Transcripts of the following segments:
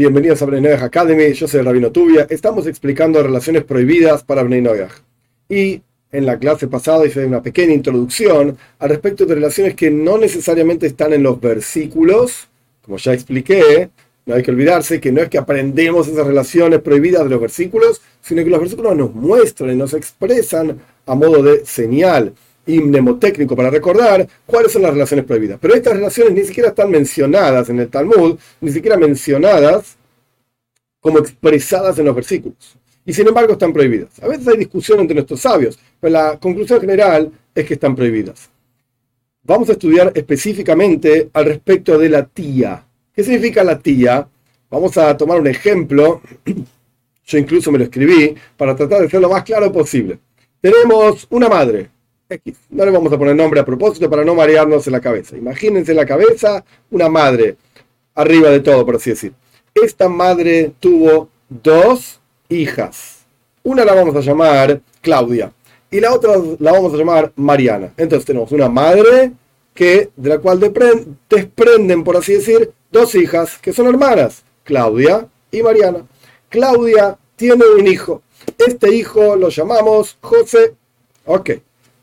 Bienvenidos a Bnei Academy, yo soy el Rabino Tubia. Estamos explicando relaciones prohibidas para Bnei. Y en la clase pasada hice una pequeña introducción al respecto de relaciones que no necesariamente están en los versículos. Como ya expliqué, no hay que olvidarse que no es que aprendemos esas relaciones prohibidas de los versículos, sino que los versículos nos muestran y nos expresan a modo de señal y mnemotécnico para recordar cuáles son las relaciones prohibidas. Pero estas relaciones ni siquiera están mencionadas en el Talmud, ni siquiera mencionadas como expresadas en los versículos. Y sin embargo están prohibidas. A veces hay discusión entre nuestros sabios, pero la conclusión general es que están prohibidas. Vamos a estudiar específicamente al respecto de la tía. ¿Qué significa la tía? Vamos a tomar un ejemplo. Yo incluso me lo escribí para tratar de ser lo más claro posible. Tenemos una madre, No le vamos a poner nombre a propósito para no marearnos en la cabeza. Imagínense en la cabeza una madre, arriba de todo, por así decir. Esta madre tuvo dos hijas. Una la vamos a llamar Claudia y la otra la vamos a llamar Mariana. Entonces tenemos una madre que, de la cual desprenden, por así decir, dos hijas que son hermanas, Claudia y Mariana. Claudia tiene un hijo. Este hijo lo llamamos José. Ok.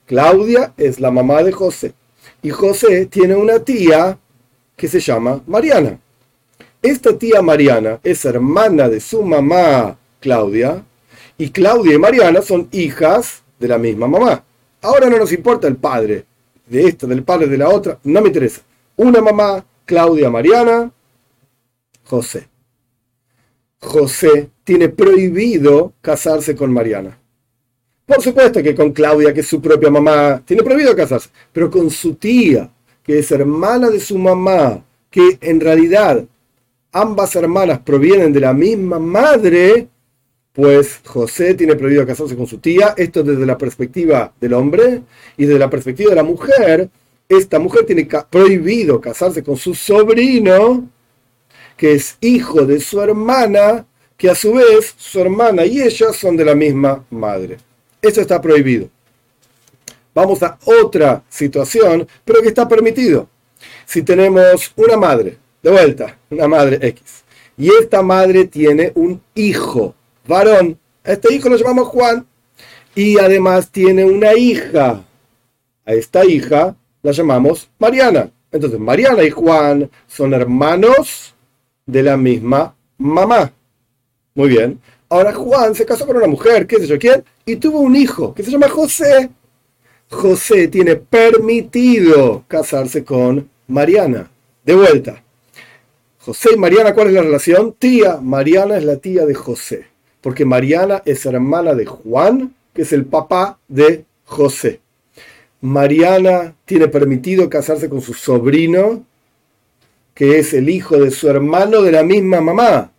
Claudia es la mamá de José. Y José tiene una tía que se llama Mariana. Esta tía Mariana es hermana de su mamá Claudia. Y Claudia y Mariana son hijas de la misma mamá. Ahora no nos importa el padre de esta, del padre de la otra. No me interesa. Una mamá, Claudia Mariana, José. José tiene prohibido casarse con Mariana. Por supuesto que con Claudia, que es su propia mamá, tiene prohibido casarse, pero con su tía, que es hermana de su mamá, que en realidad ambas hermanas provienen de la misma madre, pues José tiene prohibido casarse con su tía, esto desde la perspectiva del hombre, y desde la perspectiva de la mujer, esta mujer tiene prohibido casarse con su sobrino, que es hijo de su hermana, que a su vez su hermana y ella son de la misma madre. Eso está prohibido. Vamos a otra situación, pero que está permitido. Si tenemos una madre, de vuelta, una madre X, y esta madre tiene un hijo, varón, a este hijo lo llamamos Juan, y además tiene una hija. A esta hija la llamamos Mariana. Entonces, Mariana y Juan son hermanos de la misma mamá. Muy bien. Ahora Juan se casó con una mujer, qué sé yo quién, y tuvo un hijo que se llama José. José tiene permitido casarse con Mariana. De vuelta. José y Mariana, ¿cuál es la relación? Tía. Mariana es la tía de José. Porque Mariana es hermana de Juan, que es el papá de José. Mariana tiene permitido casarse con su sobrino, que es el hijo de su hermano de la misma mamá.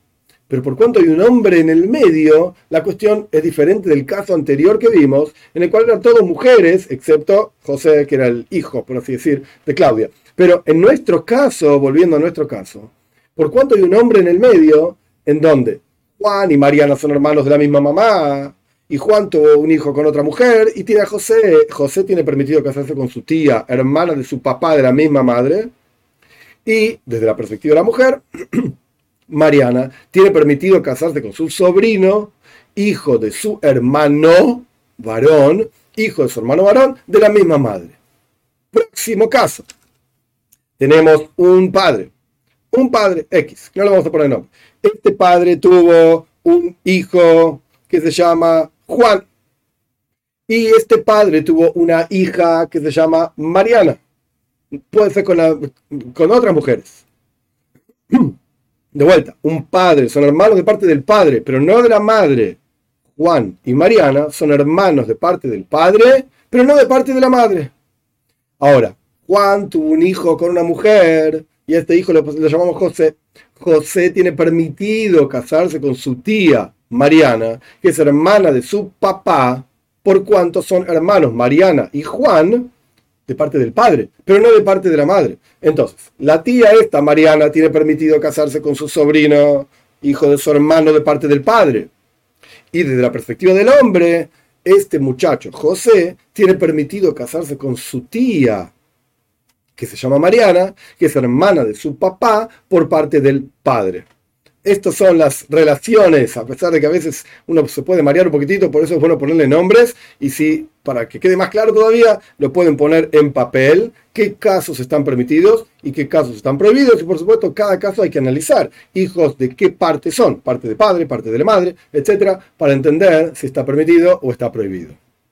Pero por cuanto hay un hombre en el medio, la cuestión es diferente del caso anterior que vimos, en el cual eran todos mujeres, excepto José, que era el hijo, por así decir, de Claudia. Pero en nuestro caso, volviendo a nuestro caso, por cuanto hay un hombre en el medio, en donde Juan y Mariana son hermanos de la misma mamá, y Juan tuvo un hijo con otra mujer, y tiene José, José tiene permitido casarse con su tía, hermana de su papá de la misma madre, y desde la perspectiva de la mujer, Mariana tiene permitido casarse con su sobrino, hijo de su hermano varón, hijo de su hermano varón, de la misma madre. Próximo caso. Tenemos un padre, un padre X, no le vamos a poner nombre. Este padre tuvo un hijo que se llama Juan. Y este padre tuvo una hija que se llama Mariana. Puede ser con, con otras mujeres. de vuelta, un padre, son hermanos de parte del padre, pero no de la madre. Juan y Mariana son hermanos de parte del padre, pero no de parte de la madre. Ahora, Juan tuvo un hijo con una mujer y a este hijo lo, llamamos José. José tiene permitido casarse con su tía Mariana, que es hermana de su papá, por cuanto son hermanos Mariana y Juan, de parte del padre, pero no de parte de la madre. Entonces, la tía esta, Mariana, tiene permitido casarse con su sobrino, hijo de su hermano de parte del padre. Y desde la perspectiva del hombre, este muchacho, José, tiene permitido casarse con su tía, que se llama Mariana, que es hermana de su papá por parte del padre. Estas son las relaciones, a pesar de que a veces uno se puede marear un poquitito, por eso es bueno ponerle nombres y si, para que quede más claro todavía, lo pueden poner en papel, qué casos están permitidos y qué casos están prohibidos y por supuesto cada caso hay que analizar hijos de qué parte son, parte de padre, parte de la madre, etcétera, para entender si está permitido o está prohibido.